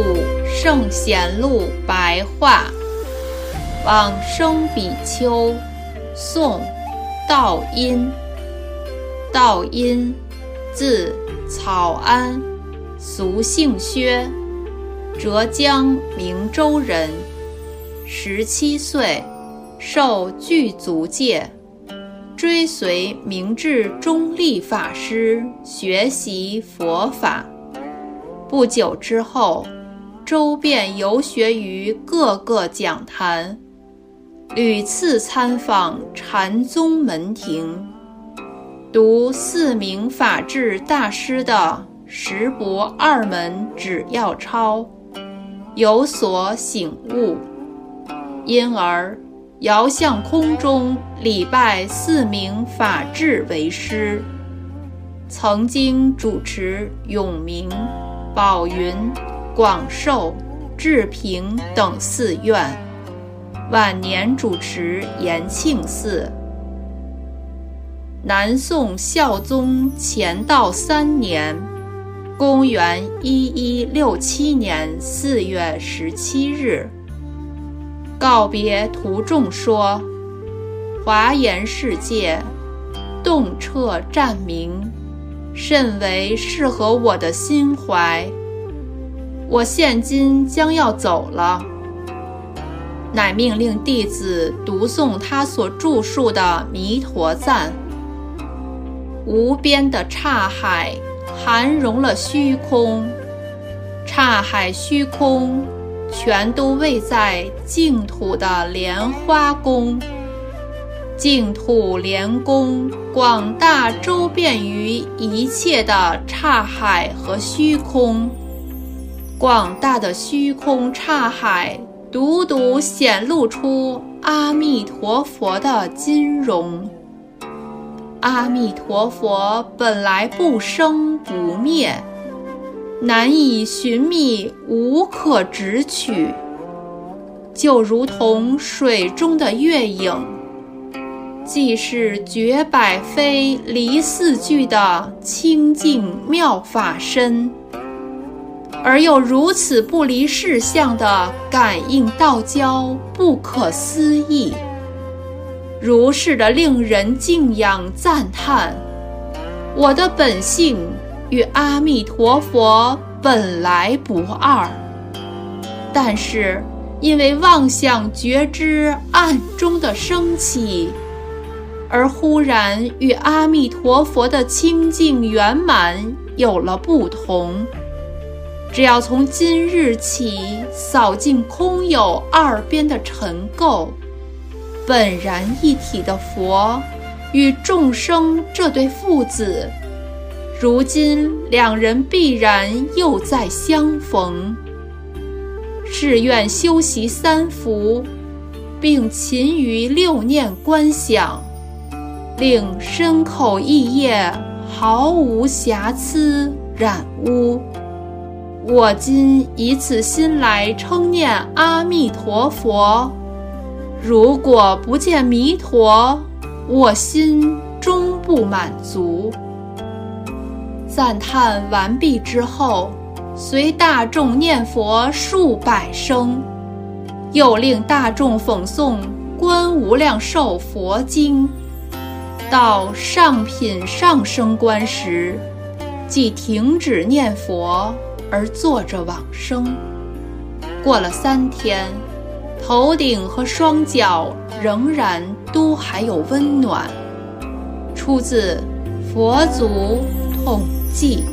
净土圣贤录白话，往生比丘，宋，道因。道因，字草庵，俗姓薛，浙江明州人。十七岁，受具足戒，追随明智中立法师学习佛法。不久之后，周遍游学于各个讲坛，屡次参访禅宗门庭，读四明法智大师的十博二门指要抄，有所醒悟，因而遥向空中礼拜四明法智为师，曾经主持永明。宝云、广寿、智平等寺院，晚年主持延庆寺。南宋孝宗乾道三年（公元一一六七年）四月十七日，告别徒众说：“华严世界，洞彻湛明。”甚为适合我的心怀。我现今将要走了，乃命令弟子读诵他所著述的《弥陀赞》。无边的刹海含容了虚空，刹海虚空全都位在净土的莲花宫。净土莲宫广大周遍于一切的刹海和虚空，广大的虚空刹海，独独显露出阿弥陀佛的金容。阿弥陀佛本来不生不灭，难以寻觅，无可直取，就如同水中的月影。既是绝百非离四句的清净妙法身，而又如此不离事相的感应道交，不可思议，如是的令人敬仰赞叹。我的本性与阿弥陀佛本来不二，但是因为妄想觉知暗中的升起。而忽然与阿弥陀佛的清净圆满有了不同。只要从今日起扫尽空有二边的尘垢，本然一体的佛与众生这对父子，如今两人必然又再相逢。誓愿修习三福，并勤于六念观想。令身口意业毫无瑕疵染污。我今以此心来称念阿弥陀佛。如果不见弥陀，我心终不满足。赞叹完毕之后，随大众念佛数百声，又令大众讽诵《观无量寿佛经》。到上品上升观时，即停止念佛而坐着往生。过了三天，头顶和双脚仍然都还有温暖。出自《佛祖统记》。